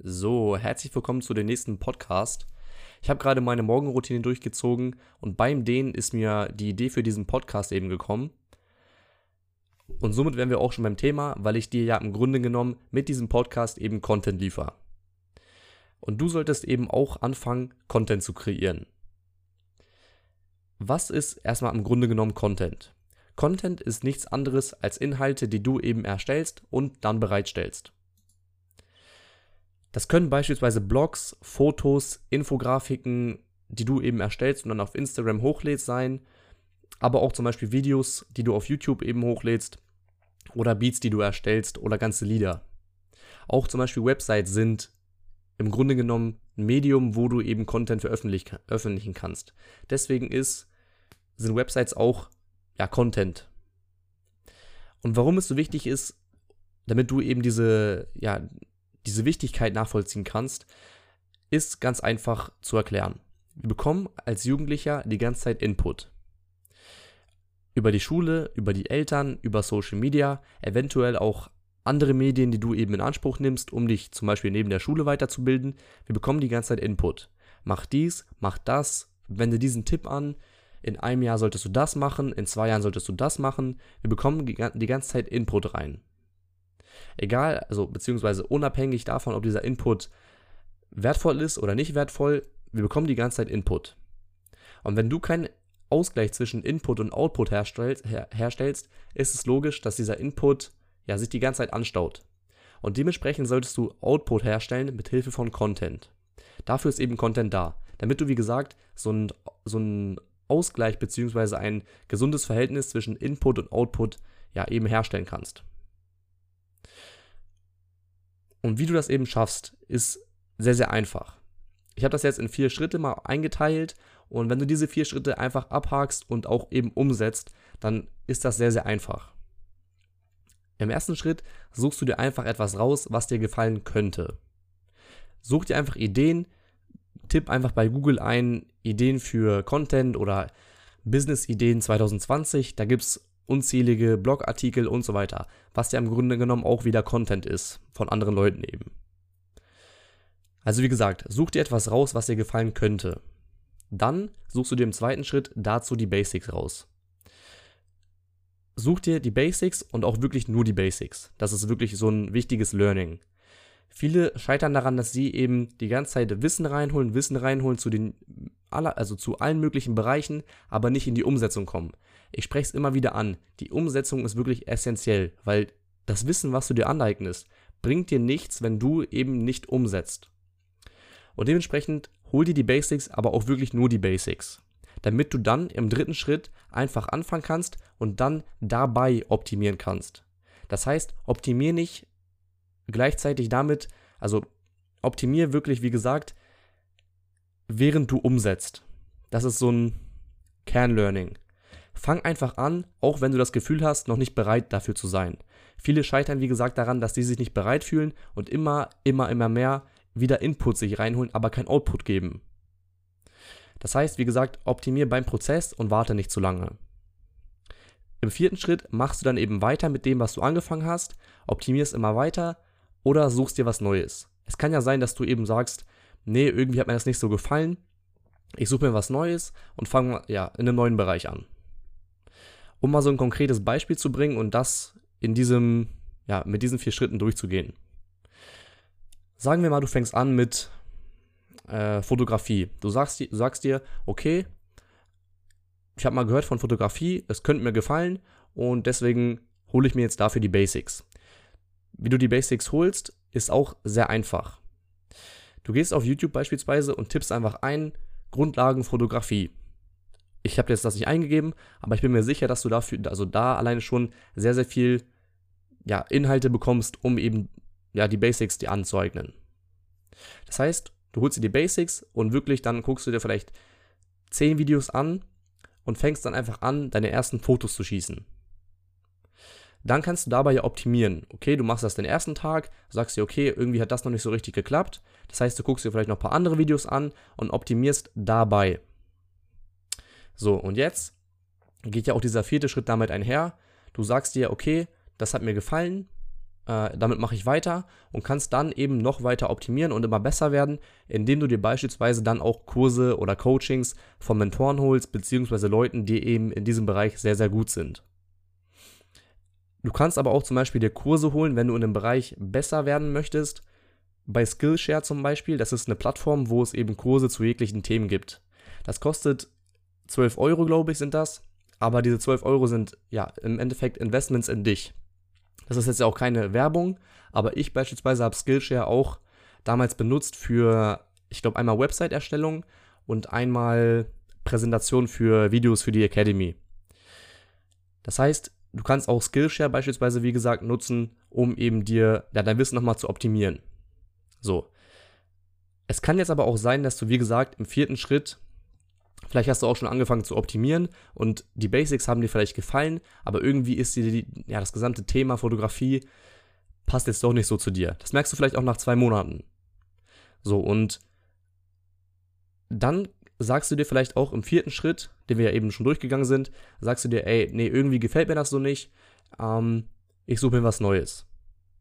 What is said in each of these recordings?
So, herzlich willkommen zu dem nächsten Podcast. Ich habe gerade meine Morgenroutine durchgezogen und beim Dehnen ist mir die Idee für diesen Podcast eben gekommen. Und somit wären wir auch schon beim Thema, weil ich dir ja im Grunde genommen mit diesem Podcast eben Content liefere. Und du solltest eben auch anfangen, Content zu kreieren. Was ist erstmal im Grunde genommen Content? Content ist nichts anderes als Inhalte, die du eben erstellst und dann bereitstellst. Das können beispielsweise Blogs, Fotos, Infografiken, die du eben erstellst und dann auf Instagram hochlädst sein, aber auch zum Beispiel Videos, die du auf YouTube eben hochlädst oder Beats, die du erstellst oder ganze Lieder. Auch zum Beispiel Websites sind im Grunde genommen ein Medium, wo du eben Content veröffentlichen kannst. Deswegen ist, sind Websites auch ja, Content. Und warum es so wichtig ist, damit du eben diese, ja, diese Wichtigkeit nachvollziehen kannst, ist ganz einfach zu erklären. Wir bekommen als Jugendlicher die ganze Zeit Input. Über die Schule, über die Eltern, über Social Media, eventuell auch andere Medien, die du eben in Anspruch nimmst, um dich zum Beispiel neben der Schule weiterzubilden. Wir bekommen die ganze Zeit Input. Mach dies, mach das, wende diesen Tipp an. In einem Jahr solltest du das machen, in zwei Jahren solltest du das machen. Wir bekommen die ganze Zeit Input rein. Egal, also beziehungsweise unabhängig davon, ob dieser Input wertvoll ist oder nicht wertvoll, wir bekommen die ganze Zeit Input. Und wenn du keinen Ausgleich zwischen Input und Output herstellst, her, herstellst, ist es logisch, dass dieser Input ja, sich die ganze Zeit anstaut. Und dementsprechend solltest du Output herstellen mit Hilfe von Content. Dafür ist eben Content da, damit du, wie gesagt, so ein, so ein Ausgleich bzw. ein gesundes Verhältnis zwischen Input und Output ja eben herstellen kannst. Und wie du das eben schaffst, ist sehr, sehr einfach. Ich habe das jetzt in vier Schritte mal eingeteilt und wenn du diese vier Schritte einfach abhakst und auch eben umsetzt, dann ist das sehr, sehr einfach. Im ersten Schritt suchst du dir einfach etwas raus, was dir gefallen könnte. Such dir einfach Ideen, tipp einfach bei Google ein Ideen für Content oder Business-Ideen 2020. Da gibt es unzählige Blogartikel und so weiter, was ja im Grunde genommen auch wieder Content ist, von anderen Leuten eben. Also wie gesagt, such dir etwas raus, was dir gefallen könnte. Dann suchst du dir im zweiten Schritt dazu die Basics raus. Such dir die Basics und auch wirklich nur die Basics. Das ist wirklich so ein wichtiges Learning. Viele scheitern daran, dass sie eben die ganze Zeit Wissen reinholen, Wissen reinholen zu den aller, also zu allen möglichen Bereichen, aber nicht in die Umsetzung kommen. Ich spreche es immer wieder an. Die Umsetzung ist wirklich essentiell, weil das Wissen, was du dir aneignest, bringt dir nichts, wenn du eben nicht umsetzt. Und dementsprechend hol dir die Basics, aber auch wirklich nur die Basics. Damit du dann im dritten Schritt einfach anfangen kannst und dann dabei optimieren kannst. Das heißt, optimier nicht gleichzeitig damit, also optimier wirklich, wie gesagt, während du umsetzt. Das ist so ein Kernlearning. Fang einfach an, auch wenn du das Gefühl hast, noch nicht bereit dafür zu sein. Viele scheitern, wie gesagt, daran, dass sie sich nicht bereit fühlen und immer, immer, immer mehr wieder Input sich reinholen, aber kein Output geben. Das heißt, wie gesagt, optimier beim Prozess und warte nicht zu lange. Im vierten Schritt machst du dann eben weiter mit dem, was du angefangen hast, optimierst immer weiter oder suchst dir was Neues. Es kann ja sein, dass du eben sagst, nee, irgendwie hat mir das nicht so gefallen. Ich suche mir was Neues und fange ja in einem neuen Bereich an. Um mal so ein konkretes Beispiel zu bringen und das in diesem, ja, mit diesen vier Schritten durchzugehen. Sagen wir mal, du fängst an mit äh, Fotografie. Du sagst, du sagst dir, okay, ich habe mal gehört von Fotografie, es könnte mir gefallen und deswegen hole ich mir jetzt dafür die Basics. Wie du die Basics holst, ist auch sehr einfach. Du gehst auf YouTube beispielsweise und tippst einfach ein Grundlagen Fotografie. Ich habe jetzt das nicht eingegeben, aber ich bin mir sicher, dass du dafür, also da alleine schon sehr, sehr viel ja, Inhalte bekommst, um eben ja, die Basics dir anzueignen. Das heißt, du holst dir die Basics und wirklich dann guckst du dir vielleicht 10 Videos an und fängst dann einfach an, deine ersten Fotos zu schießen dann kannst du dabei ja optimieren. Okay, du machst das den ersten Tag, sagst dir, okay, irgendwie hat das noch nicht so richtig geklappt. Das heißt, du guckst dir vielleicht noch ein paar andere Videos an und optimierst dabei. So, und jetzt geht ja auch dieser vierte Schritt damit einher. Du sagst dir, okay, das hat mir gefallen. äh, damit mache ich weiter und kannst dann eben noch weiter optimieren und immer besser werden, indem du dir beispielsweise dann auch Kurse oder Coachings von Mentoren holst, beziehungsweise Leuten, die eben in diesem Bereich sehr, sehr gut sind. Du kannst aber auch zum Beispiel dir Kurse holen, wenn du in dem Bereich besser werden möchtest. Bei Skillshare zum Beispiel, das ist eine Plattform, wo es eben Kurse zu jeglichen Themen gibt. Das kostet 12 Euro, glaube ich, sind das. Aber diese 12 Euro sind ja im Endeffekt Investments in dich. Das ist jetzt ja auch keine Werbung, aber ich beispielsweise habe Skillshare auch damals benutzt für, ich glaube, einmal Website-Erstellung und einmal Präsentation für Videos für die Academy. Das heißt, du kannst auch Skillshare beispielsweise, wie gesagt, nutzen, um eben dir ja, dein Wissen nochmal zu optimieren. So. Es kann jetzt aber auch sein, dass du, wie gesagt, im vierten Schritt Vielleicht hast du auch schon angefangen zu optimieren und die Basics haben dir vielleicht gefallen, aber irgendwie ist dir ja, das gesamte Thema Fotografie passt jetzt doch nicht so zu dir. Das merkst du vielleicht auch nach zwei Monaten. So, und dann sagst du dir vielleicht auch im vierten Schritt, den wir ja eben schon durchgegangen sind, sagst du dir, ey, nee, irgendwie gefällt mir das so nicht, ähm, ich suche mir was Neues.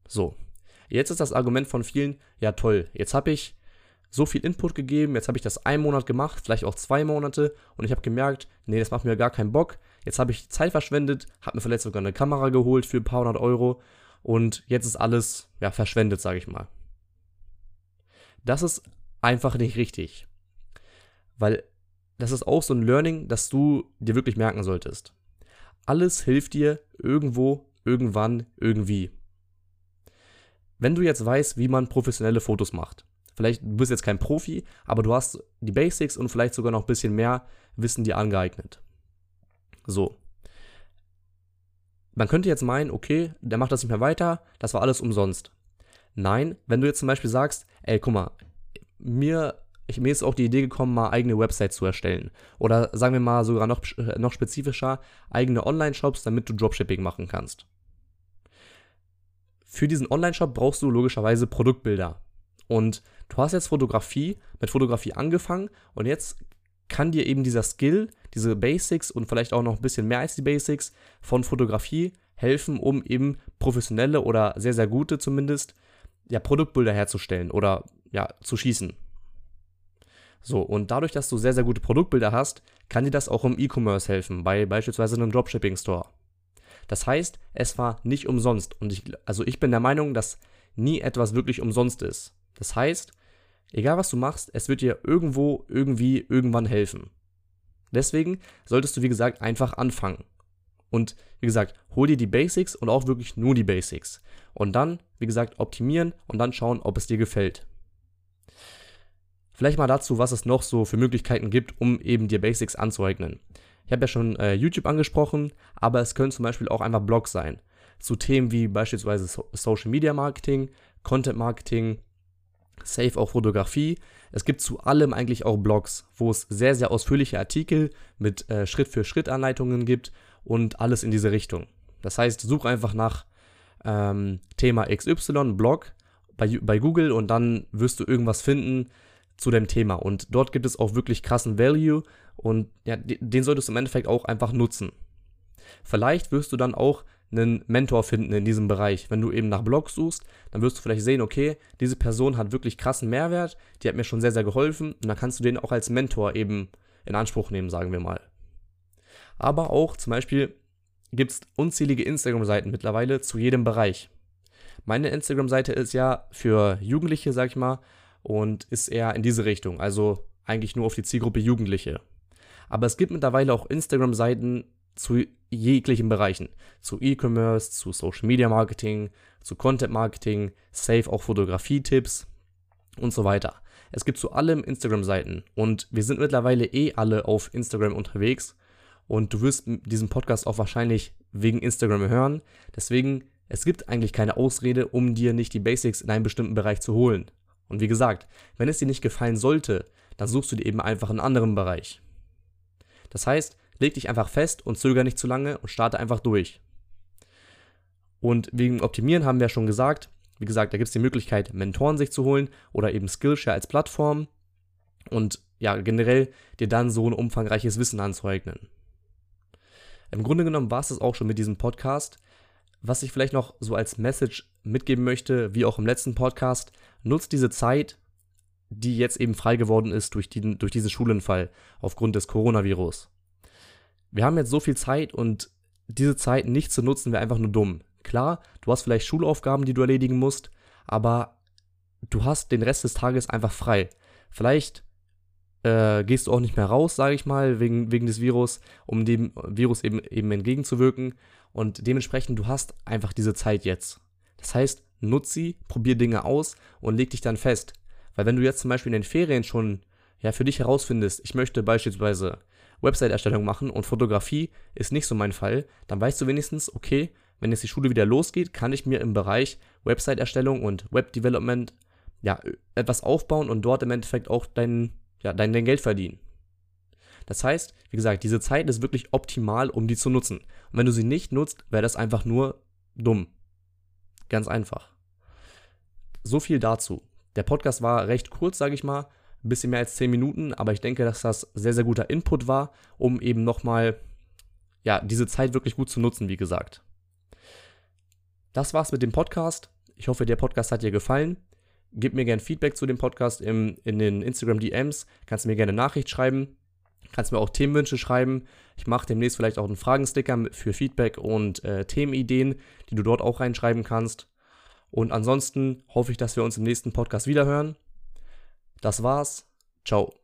So, jetzt ist das Argument von vielen, ja toll, jetzt habe ich so viel Input gegeben, jetzt habe ich das einen Monat gemacht, vielleicht auch zwei Monate und ich habe gemerkt, nee, das macht mir gar keinen Bock. Jetzt habe ich Zeit verschwendet, habe mir vielleicht sogar eine Kamera geholt für ein paar hundert Euro und jetzt ist alles ja verschwendet, sage ich mal. Das ist einfach nicht richtig, weil das ist auch so ein Learning, das du dir wirklich merken solltest. Alles hilft dir irgendwo, irgendwann, irgendwie. Wenn du jetzt weißt, wie man professionelle Fotos macht, Vielleicht, du bist jetzt kein Profi, aber du hast die Basics und vielleicht sogar noch ein bisschen mehr Wissen dir angeeignet. So. Man könnte jetzt meinen, okay, der macht das nicht mehr weiter, das war alles umsonst. Nein, wenn du jetzt zum Beispiel sagst, ey, guck mal, mir, ich, mir ist auch die Idee gekommen, mal eigene Websites zu erstellen. Oder sagen wir mal sogar noch, noch spezifischer, eigene Online-Shops, damit du Dropshipping machen kannst. Für diesen Online-Shop brauchst du logischerweise Produktbilder. Und du hast jetzt Fotografie, mit Fotografie angefangen und jetzt kann dir eben dieser Skill, diese Basics und vielleicht auch noch ein bisschen mehr als die Basics von Fotografie helfen, um eben professionelle oder sehr, sehr gute zumindest, ja, Produktbilder herzustellen oder ja, zu schießen. So, und dadurch, dass du sehr, sehr gute Produktbilder hast, kann dir das auch im E-Commerce helfen, bei beispielsweise einem Dropshipping-Store. Das heißt, es war nicht umsonst. Und ich, also ich bin der Meinung, dass nie etwas wirklich umsonst ist. Das heißt, egal was du machst, es wird dir irgendwo, irgendwie, irgendwann helfen. Deswegen solltest du, wie gesagt, einfach anfangen. Und wie gesagt, hol dir die Basics und auch wirklich nur die Basics. Und dann, wie gesagt, optimieren und dann schauen, ob es dir gefällt. Vielleicht mal dazu, was es noch so für Möglichkeiten gibt, um eben dir Basics anzueignen. Ich habe ja schon äh, YouTube angesprochen, aber es können zum Beispiel auch einfach Blogs sein. Zu Themen wie beispielsweise so Social Media Marketing, Content Marketing, safe auch Fotografie. Es gibt zu allem eigentlich auch Blogs, wo es sehr, sehr ausführliche Artikel mit äh, Schritt-für-Schritt-Anleitungen gibt und alles in diese Richtung. Das heißt, such einfach nach ähm, Thema XY, Blog bei, bei Google und dann wirst du irgendwas finden zu dem Thema. Und dort gibt es auch wirklich krassen Value und ja, den solltest du im Endeffekt auch einfach nutzen. Vielleicht wirst du dann auch einen Mentor finden in diesem Bereich. Wenn du eben nach Blogs suchst, dann wirst du vielleicht sehen, okay, diese Person hat wirklich krassen Mehrwert, die hat mir schon sehr, sehr geholfen und dann kannst du den auch als Mentor eben in Anspruch nehmen, sagen wir mal. Aber auch zum Beispiel gibt es unzählige Instagram-Seiten mittlerweile zu jedem Bereich. Meine Instagram-Seite ist ja für Jugendliche, sag ich mal, und ist eher in diese Richtung, also eigentlich nur auf die Zielgruppe Jugendliche. Aber es gibt mittlerweile auch Instagram-Seiten zu jeglichen Bereichen. Zu E-Commerce, zu Social Media Marketing, zu Content Marketing, safe auch Fotografie-Tipps und so weiter. Es gibt zu allem Instagram-Seiten und wir sind mittlerweile eh alle auf Instagram unterwegs und du wirst diesen Podcast auch wahrscheinlich wegen Instagram hören. Deswegen, es gibt eigentlich keine Ausrede, um dir nicht die Basics in einem bestimmten Bereich zu holen. Und wie gesagt, wenn es dir nicht gefallen sollte, dann suchst du dir eben einfach einen anderen Bereich. Das heißt, leg dich einfach fest und zöger nicht zu lange und starte einfach durch. Und wegen Optimieren haben wir ja schon gesagt, wie gesagt, da gibt es die Möglichkeit, Mentoren sich zu holen oder eben Skillshare als Plattform und ja, generell dir dann so ein umfangreiches Wissen anzueignen. Im Grunde genommen war es das auch schon mit diesem Podcast. was ich vielleicht noch so als Message mitgeben möchte, wie auch im letzten Podcast, nutzt diese Zeit, die jetzt eben frei geworden ist durch, die, durch diesen Schulenfall aufgrund des Coronavirus. Wir haben jetzt so viel Zeit und diese Zeit nicht zu nutzen wäre einfach nur dumm. Klar, du hast vielleicht Schulaufgaben, die du erledigen musst, aber du hast den Rest des Tages einfach frei. Vielleicht äh, gehst du auch nicht mehr raus, sage ich mal, wegen, wegen des Virus, um dem Virus eben, eben entgegenzuwirken. Und dementsprechend, du hast einfach diese Zeit jetzt. Das heißt, nutz sie, probier Dinge aus und leg dich dann fest. Weil wenn du jetzt zum Beispiel in den Ferien schon ja, für dich herausfindest, ich möchte beispielsweise Website-Erstellung machen und Fotografie ist nicht so mein Fall, dann weißt du wenigstens, okay, wenn jetzt die Schule wieder losgeht, kann ich mir im Bereich Website-Erstellung und Web-Development ja, etwas aufbauen und dort im Endeffekt auch dein, ja, dein, dein Geld verdienen. Das heißt, wie gesagt, diese Zeit ist wirklich optimal, um die zu nutzen. Und wenn du sie nicht nutzt, wäre das einfach nur dumm. Ganz einfach. So viel dazu. Der Podcast war recht kurz, sage ich mal, ein bisschen mehr als 10 Minuten, aber ich denke, dass das sehr, sehr guter Input war, um eben nochmal, ja, diese Zeit wirklich gut zu nutzen, wie gesagt. Das war's mit dem Podcast. Ich hoffe, der Podcast hat dir gefallen. Gib mir gerne Feedback zu dem Podcast im, in den Instagram DMs. Kannst mir gerne Nachricht schreiben. Kannst mir auch Themenwünsche schreiben. Ich mache demnächst vielleicht auch einen Fragensticker für Feedback und äh, Themenideen, die du dort auch reinschreiben kannst. Und ansonsten hoffe ich, dass wir uns im nächsten Podcast wiederhören. Das war's. Ciao.